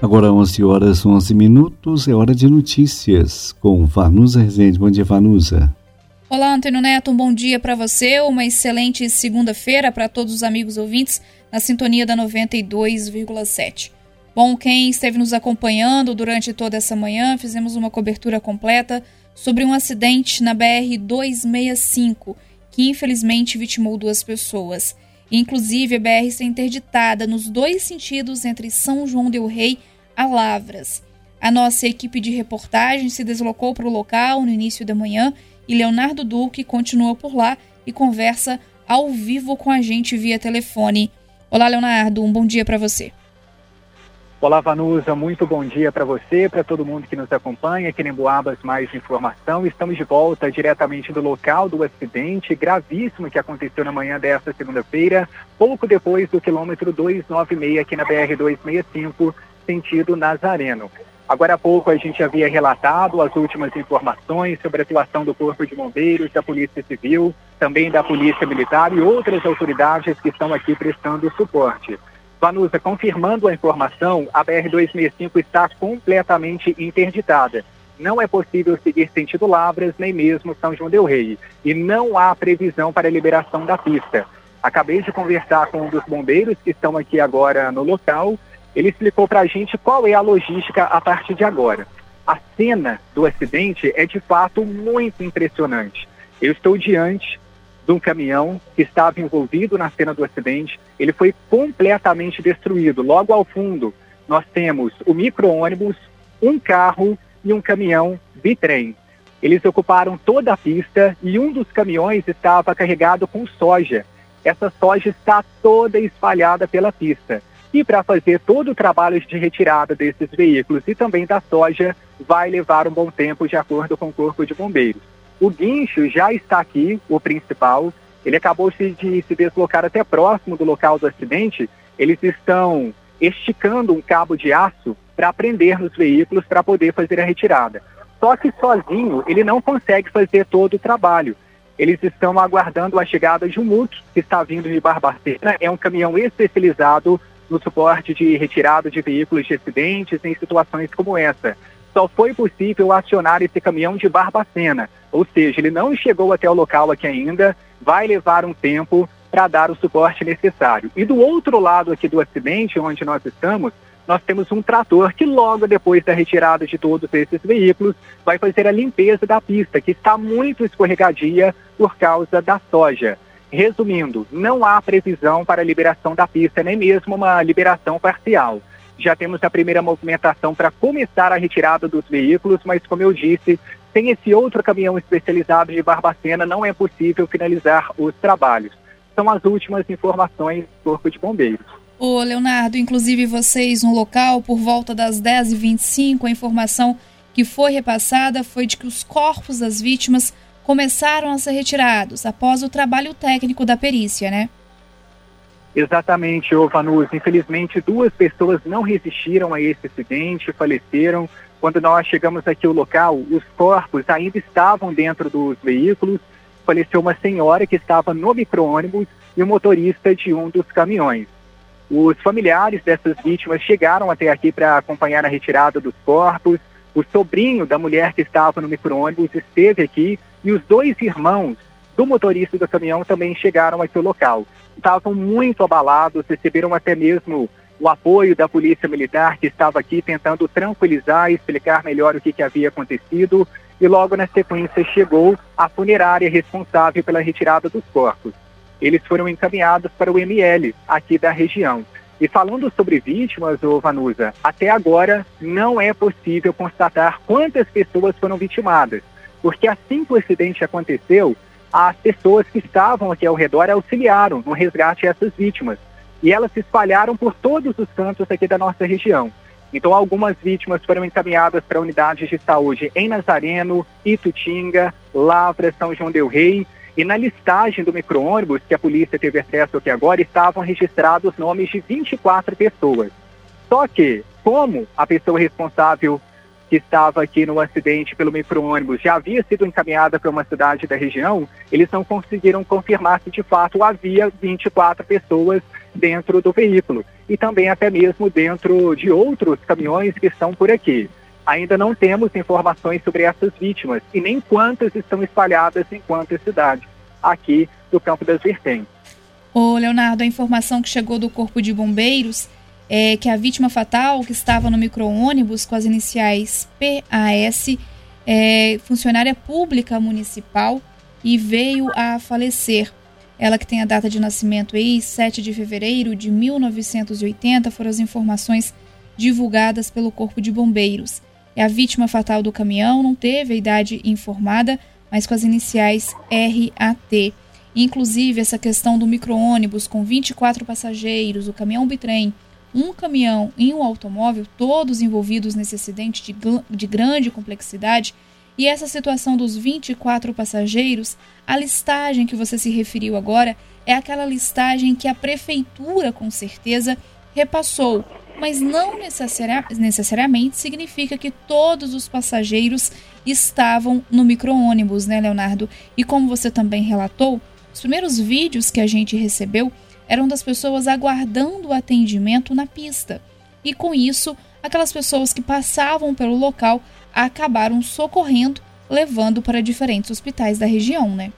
Agora 11 horas 11 minutos, é hora de notícias com Vanusa Rezende. Bom dia, Vanusa. Olá, Antônio Neto, um bom dia para você, uma excelente segunda-feira para todos os amigos ouvintes na sintonia da 92,7. Bom, quem esteve nos acompanhando durante toda essa manhã, fizemos uma cobertura completa sobre um acidente na BR 265 que infelizmente vitimou duas pessoas. Inclusive, a BR está interditada nos dois sentidos entre São João del Rei a Lavras. A nossa equipe de reportagem se deslocou para o local no início da manhã e Leonardo Duque continua por lá e conversa ao vivo com a gente via telefone. Olá, Leonardo, um bom dia para você. Olá, Vanusa, muito bom dia para você, para todo mundo que nos acompanha aqui em Emboabas Mais Informação. Estamos de volta diretamente do local do acidente gravíssimo que aconteceu na manhã desta segunda-feira, pouco depois do quilômetro 296 aqui na BR-265, sentido Nazareno. Agora há pouco a gente havia relatado as últimas informações sobre a atuação do Corpo de Bombeiros, da Polícia Civil, também da Polícia Militar e outras autoridades que estão aqui prestando suporte. Vanusa, confirmando a informação, a BR-265 está completamente interditada. Não é possível seguir sentido Lavras, nem mesmo São João del Rei. E não há previsão para a liberação da pista. Acabei de conversar com um dos bombeiros que estão aqui agora no local. Ele explicou para a gente qual é a logística a partir de agora. A cena do acidente é de fato muito impressionante. Eu estou diante de um caminhão que estava envolvido na cena do acidente. Ele foi completamente destruído. Logo ao fundo, nós temos o micro-ônibus, um carro e um caminhão bitrem. Eles ocuparam toda a pista e um dos caminhões estava carregado com soja. Essa soja está toda espalhada pela pista. E para fazer todo o trabalho de retirada desses veículos e também da soja, vai levar um bom tempo, de acordo com o Corpo de Bombeiros. O guincho já está aqui, o principal. Ele acabou de se deslocar até próximo do local do acidente. Eles estão esticando um cabo de aço para prender nos veículos para poder fazer a retirada. Só que sozinho ele não consegue fazer todo o trabalho. Eles estão aguardando a chegada de um MUC que está vindo de Barbacena. É um caminhão especializado no suporte de retirada de veículos de acidentes em situações como essa só foi possível acionar esse caminhão de Barbacena, ou seja, ele não chegou até o local aqui ainda, vai levar um tempo para dar o suporte necessário. E do outro lado aqui do acidente, onde nós estamos, nós temos um trator que logo depois da retirada de todos esses veículos vai fazer a limpeza da pista, que está muito escorregadia por causa da soja. Resumindo, não há previsão para a liberação da pista, nem mesmo uma liberação parcial já temos a primeira movimentação para começar a retirada dos veículos, mas como eu disse, sem esse outro caminhão especializado de Barbacena não é possível finalizar os trabalhos. São as últimas informações do Corpo de Bombeiros. Ô Leonardo, inclusive vocês no local, por volta das 10h25, a informação que foi repassada foi de que os corpos das vítimas começaram a ser retirados após o trabalho técnico da perícia, né? Exatamente, Vanus. Infelizmente, duas pessoas não resistiram a esse acidente, faleceram. Quando nós chegamos aqui ao local, os corpos ainda estavam dentro dos veículos. Faleceu uma senhora que estava no micro-ônibus e o motorista de um dos caminhões. Os familiares dessas vítimas chegaram até aqui para acompanhar a retirada dos corpos. O sobrinho da mulher que estava no micro-ônibus esteve aqui e os dois irmãos do motorista do caminhão também chegaram aqui ao local. Estavam muito abalados, receberam até mesmo o apoio da Polícia Militar, que estava aqui tentando tranquilizar e explicar melhor o que, que havia acontecido. E logo na sequência chegou a funerária responsável pela retirada dos corpos. Eles foram encaminhados para o ML, aqui da região. E falando sobre vítimas, ô Vanusa, até agora não é possível constatar quantas pessoas foram vitimadas, porque assim que o acidente aconteceu, as pessoas que estavam aqui ao redor auxiliaram no resgate dessas vítimas. E elas se espalharam por todos os cantos aqui da nossa região. Então, algumas vítimas foram encaminhadas para unidades de saúde em Nazareno, Itutinga, Lavra, São João del Rei. E na listagem do micro-ônibus, que a polícia teve acesso aqui agora, estavam registrados nomes de 24 pessoas. Só que, como a pessoa responsável que estava aqui no acidente pelo micro-ônibus já havia sido encaminhada para uma cidade da região, eles não conseguiram confirmar se de fato havia 24 pessoas dentro do veículo e também até mesmo dentro de outros caminhões que estão por aqui. Ainda não temos informações sobre essas vítimas e nem quantas estão espalhadas em quantas cidades aqui do Campo das Vertentes. Ô, Leonardo, a informação que chegou do Corpo de Bombeiros é que a vítima fatal, que estava no micro-ônibus com as iniciais PAS, é funcionária pública municipal e veio a falecer. Ela que tem a data de nascimento aí, 7 de fevereiro de 1980, foram as informações divulgadas pelo Corpo de Bombeiros. É a vítima fatal do caminhão, não teve a idade informada, mas com as iniciais RAT. Inclusive, essa questão do micro-ônibus com 24 passageiros, o caminhão bitrem, um caminhão e um automóvel, todos envolvidos nesse acidente de, de grande complexidade, e essa situação dos 24 passageiros, a listagem que você se referiu agora é aquela listagem que a prefeitura, com certeza, repassou, mas não necessariamente significa que todos os passageiros estavam no micro-ônibus, né, Leonardo? E como você também relatou, os primeiros vídeos que a gente recebeu eram das pessoas aguardando o atendimento na pista. E com isso, aquelas pessoas que passavam pelo local acabaram socorrendo, levando para diferentes hospitais da região, né?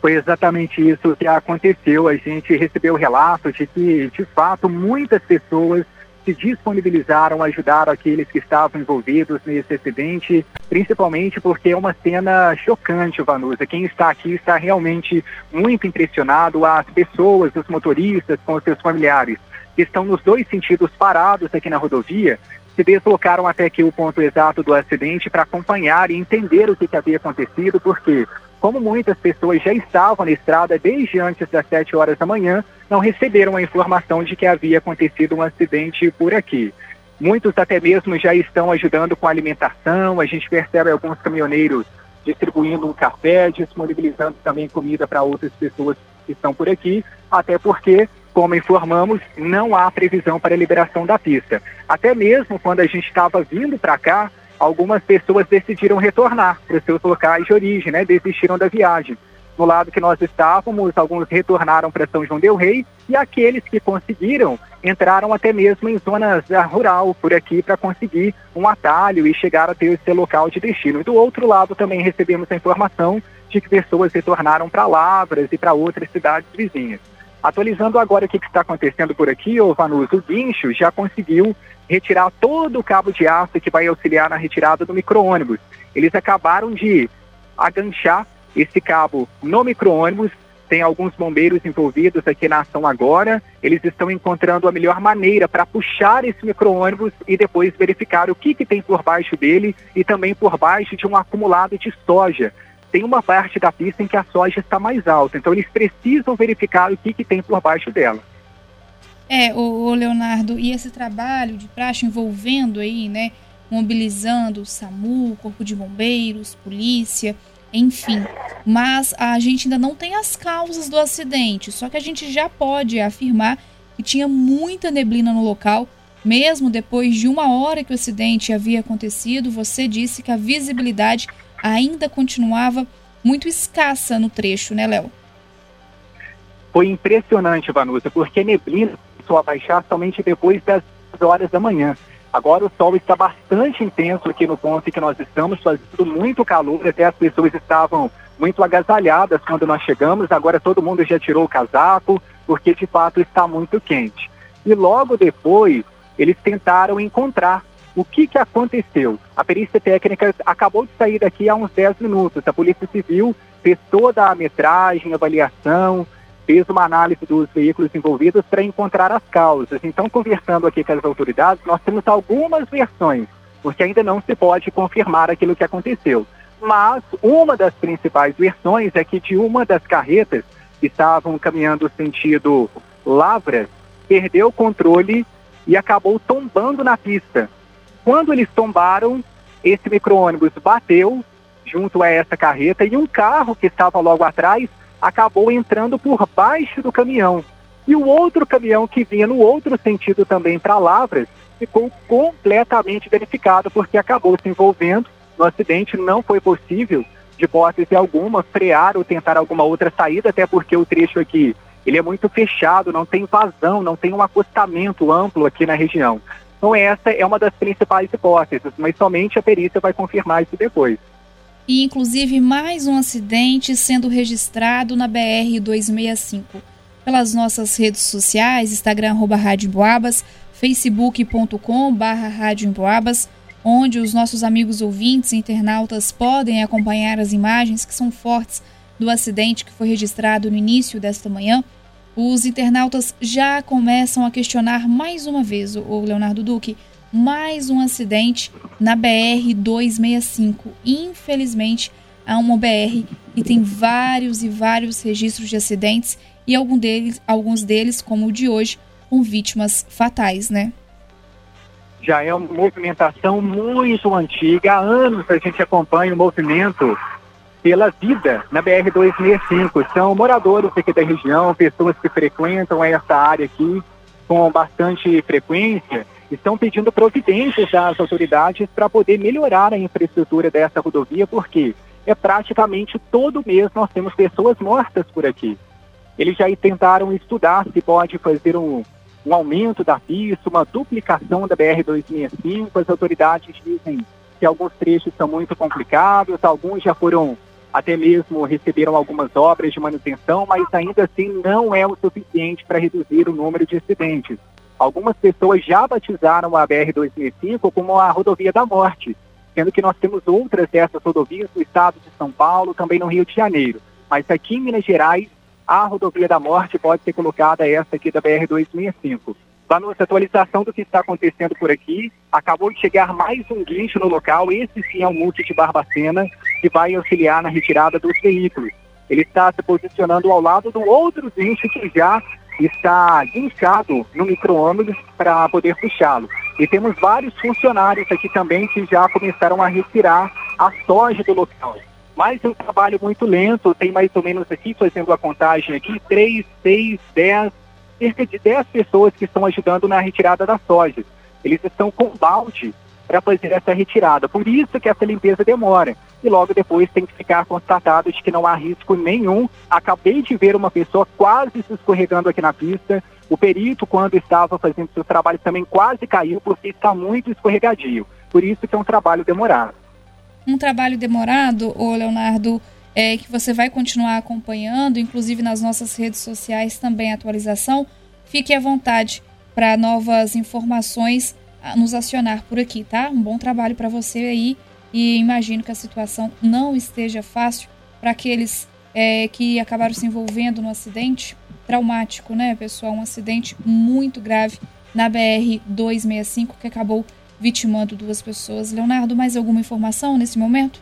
Foi exatamente isso que aconteceu. A gente recebeu relatos de que, de fato, muitas pessoas se disponibilizaram, ajudaram aqueles que estavam envolvidos nesse acidente, principalmente porque é uma cena chocante, Vanusa. Quem está aqui está realmente muito impressionado, as pessoas, os motoristas com os seus familiares, que estão nos dois sentidos parados aqui na rodovia, se deslocaram até aqui o ponto exato do acidente para acompanhar e entender o que, que havia acontecido, porque como muitas pessoas já estavam na estrada desde antes das 7 horas da manhã, não receberam a informação de que havia acontecido um acidente por aqui. Muitos até mesmo já estão ajudando com a alimentação, a gente percebe alguns caminhoneiros distribuindo um café, disponibilizando também comida para outras pessoas que estão por aqui, até porque, como informamos, não há previsão para a liberação da pista. Até mesmo quando a gente estava vindo para cá, algumas pessoas decidiram retornar para os seus locais de origem, né? Desistiram da viagem. No lado que nós estávamos, alguns retornaram para São João del Rei e aqueles que conseguiram entraram até mesmo em zonas ah, rural por aqui para conseguir um atalho e chegar a ter o seu local de destino. E do outro lado também recebemos a informação de que pessoas retornaram para Lavras e para outras cidades vizinhas. Atualizando agora o que, está acontecendo por aqui, o Vanus, o guincho já conseguiu retirar todo o cabo de aço que vai auxiliar na retirada do micro-ônibus. Eles acabaram de aganchar esse cabo no micro-ônibus. Tem alguns bombeiros envolvidos aqui na ação agora. Eles estão encontrando a melhor maneira para puxar esse micro-ônibus e depois verificar o que, que tem por baixo dele e também por baixo de um acumulado de soja. Tem uma parte da pista em que a soja está mais alta, então eles precisam verificar o que, que tem por baixo dela. É, o, Leonardo, e esse trabalho de praxe envolvendo aí, né, mobilizando o SAMU, Corpo de Bombeiros, polícia, enfim. Mas a gente ainda não tem as causas do acidente, só que a gente já pode afirmar que tinha muita neblina no local. Mesmo depois de uma hora que o acidente havia acontecido, você disse que a visibilidade ainda continuava muito escassa no trecho, né, Léo? Foi impressionante, Vanusa, porque neblina começou a baixar somente depois das horas da manhã. Agora o sol está bastante intenso aqui no ponto em que nós estamos, fazendo muito calor, até as pessoas estavam muito agasalhadas quando nós chegamos, agora todo mundo já tirou o casaco, porque de fato está muito quente. E logo depois, eles tentaram encontrar o que, que aconteceu. A perícia técnica acabou de sair daqui há uns 10 minutos. A Polícia Civil fez toda a metragem, avaliação, fez uma análise dos veículos envolvidos para encontrar as causas. Então, conversando aqui com as autoridades, nós temos algumas versões, porque ainda não se pode confirmar aquilo que aconteceu. Mas uma das principais versões é que de uma das carretas que estavam caminhando sentido Lavras, perdeu o controle e acabou tombando na pista. Quando eles tombaram, esse micro-ônibus bateu junto a essa carreta e um carro que estava logo atrás acabou entrando por baixo do caminhão. E o outro caminhão que vinha no outro sentido também para Lavras ficou completamente danificado porque acabou se envolvendo no acidente. Não foi possível, de hipótese alguma, frear ou tentar alguma outra saída, até porque o trecho aqui ele é muito fechado, não tem vazão, não tem um acostamento amplo aqui na região. Então essa é uma das principais hipóteses, mas somente a perícia vai confirmar isso depois. E inclusive mais um acidente sendo registrado na BR 265. Pelas nossas redes sociais, Instagram arroba Rádio Boabas, facebook.com barra Rádio Emboabas, onde os nossos amigos ouvintes e internautas podem acompanhar as imagens que são fortes do acidente que foi registrado no início desta manhã, os internautas já começam a questionar mais uma vez o Leonardo Duque, mais um acidente na BR 265. Infelizmente, há uma BR e tem vários e vários registros de acidentes e algum deles, alguns deles, como o de hoje, com vítimas fatais, né? Já é uma movimentação muito antiga. Há anos a gente acompanha o movimento pela vida na BR-265. São moradores aqui da região, pessoas que frequentam essa área aqui com bastante frequência, estão pedindo providências das autoridades para poder melhorar a infraestrutura dessa rodovia, porque é praticamente todo mês nós temos pessoas mortas por aqui. Eles já tentaram estudar se pode fazer um, um aumento da pista, uma duplicação da BR-265. As autoridades dizem que alguns trechos são muito complicados, alguns já foram até mesmo receberam algumas obras de manutenção, mas ainda assim não é o suficiente para reduzir o número de acidentes. Algumas pessoas já batizaram a BR-265 como a rodovia da morte, sendo que nós temos outras dessas rodovias no estado de São Paulo, também no Rio de Janeiro. Mas aqui em Minas Gerais, a rodovia da morte pode ser colocada essa aqui da BR-265. Vanusa, atualização do que está acontecendo por aqui. Acabou de chegar mais um guincho no local. Esse sim é o multi de Barbacena, que vai auxiliar na retirada dos veículos. Ele está se posicionando ao lado do outro guincho que já está guinchado no micro-ônibus para poder puxá-lo. E temos vários funcionários aqui também que já começaram a retirar a soja do local. Mas é um trabalho muito lento, tem mais ou menos aqui, fazendo a contagem aqui, 3, 6, 10, cerca de 10 pessoas que estão ajudando na retirada das sojas. Eles estão com balde para fazer essa retirada. Por isso que essa limpeza demora. E logo depois tem que ficar constatado de que não há risco nenhum. Acabei de ver uma pessoa quase se escorregando aqui na pista. O perito, quando estava fazendo seu trabalho, também quase caiu porque está muito escorregadio. Por isso que é um trabalho demorado. Um trabalho demorado, ô Leonardo, é, que você vai continuar acompanhando, inclusive nas nossas redes sociais também atualização. Fique à vontade para novas informações nos acionar por aqui, tá? Um bom trabalho para você aí e imagino que a situação não esteja fácil para aqueles é, que acabaram se envolvendo no acidente traumático, né, pessoal? Um acidente muito grave na BR 265 que acabou vitimando duas pessoas. Leonardo, mais alguma informação nesse momento?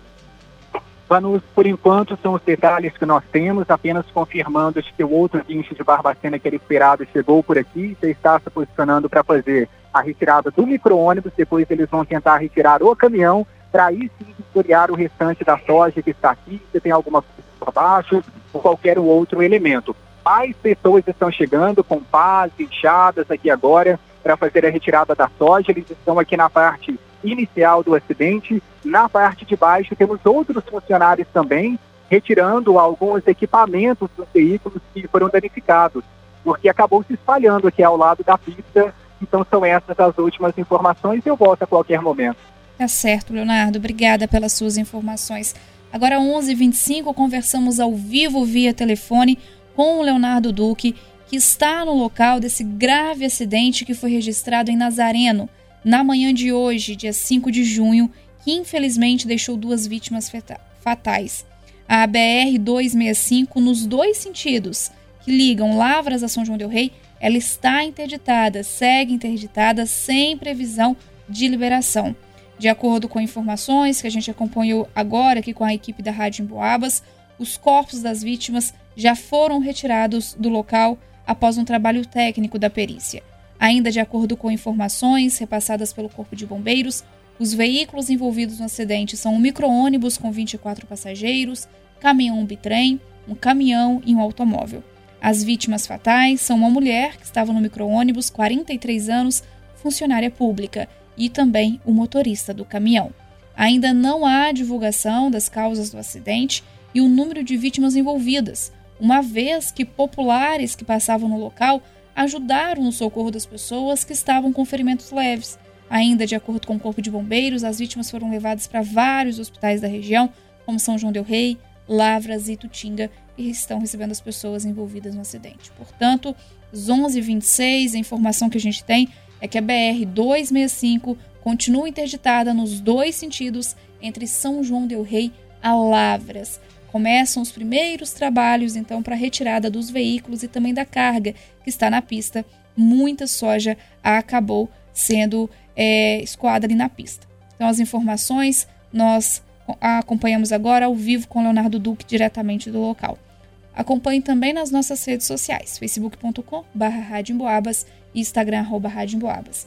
Por enquanto, são os detalhes que nós temos, apenas confirmando que o outro guincho de Barbacena que era esperado chegou por aqui, já está se posicionando para fazer a retirada do micro-ônibus, depois eles vão tentar retirar o caminhão, para aí sim historiar o restante da soja que está aqui, se tem alguma coisa para baixo, ou qualquer outro elemento. Mais pessoas estão chegando com pás, inchadas aqui agora, para fazer a retirada da soja, eles estão aqui na parte inicial do acidente. Na parte de baixo temos outros funcionários também retirando alguns equipamentos dos veículos que foram danificados, porque acabou se espalhando aqui ao lado da pista. Então são essas as últimas informações e eu volto a qualquer momento. Tá certo, Leonardo. Obrigada pelas suas informações. Agora 11:25 conversamos ao vivo via telefone com o Leonardo Duque, que está no local desse grave acidente que foi registrado em Nazareno na manhã de hoje, dia 5 de junho, que infelizmente deixou duas vítimas fatais. A BR-265, nos dois sentidos, que ligam Lavras a São João del Rei, ela está interditada, segue interditada, sem previsão de liberação. De acordo com informações que a gente acompanhou agora aqui com a equipe da Rádio Emboabas, os corpos das vítimas já foram retirados do local após um trabalho técnico da perícia. Ainda de acordo com informações repassadas pelo Corpo de Bombeiros, os veículos envolvidos no acidente são um micro-ônibus com 24 passageiros, caminhão bitrem, um caminhão e um automóvel. As vítimas fatais são uma mulher que estava no micro-ônibus, 43 anos, funcionária pública, e também o motorista do caminhão. Ainda não há divulgação das causas do acidente e o número de vítimas envolvidas, uma vez que populares que passavam no local ajudaram no socorro das pessoas que estavam com ferimentos leves. Ainda de acordo com o Corpo de Bombeiros, as vítimas foram levadas para vários hospitais da região, como São João del Rei, Lavras e Tutinga, e estão recebendo as pessoas envolvidas no acidente. Portanto, às 11h26, a informação que a gente tem é que a BR-265 continua interditada nos dois sentidos entre São João del Rei a Lavras. Começam os primeiros trabalhos, então, para a retirada dos veículos e também da carga que está na pista. Muita soja acabou sendo é, escoada ali na pista. Então, as informações nós acompanhamos agora ao vivo com Leonardo Duque, diretamente do local. Acompanhe também nas nossas redes sociais, facebook.com.br e Instagram, arroba Rádio Emboabas.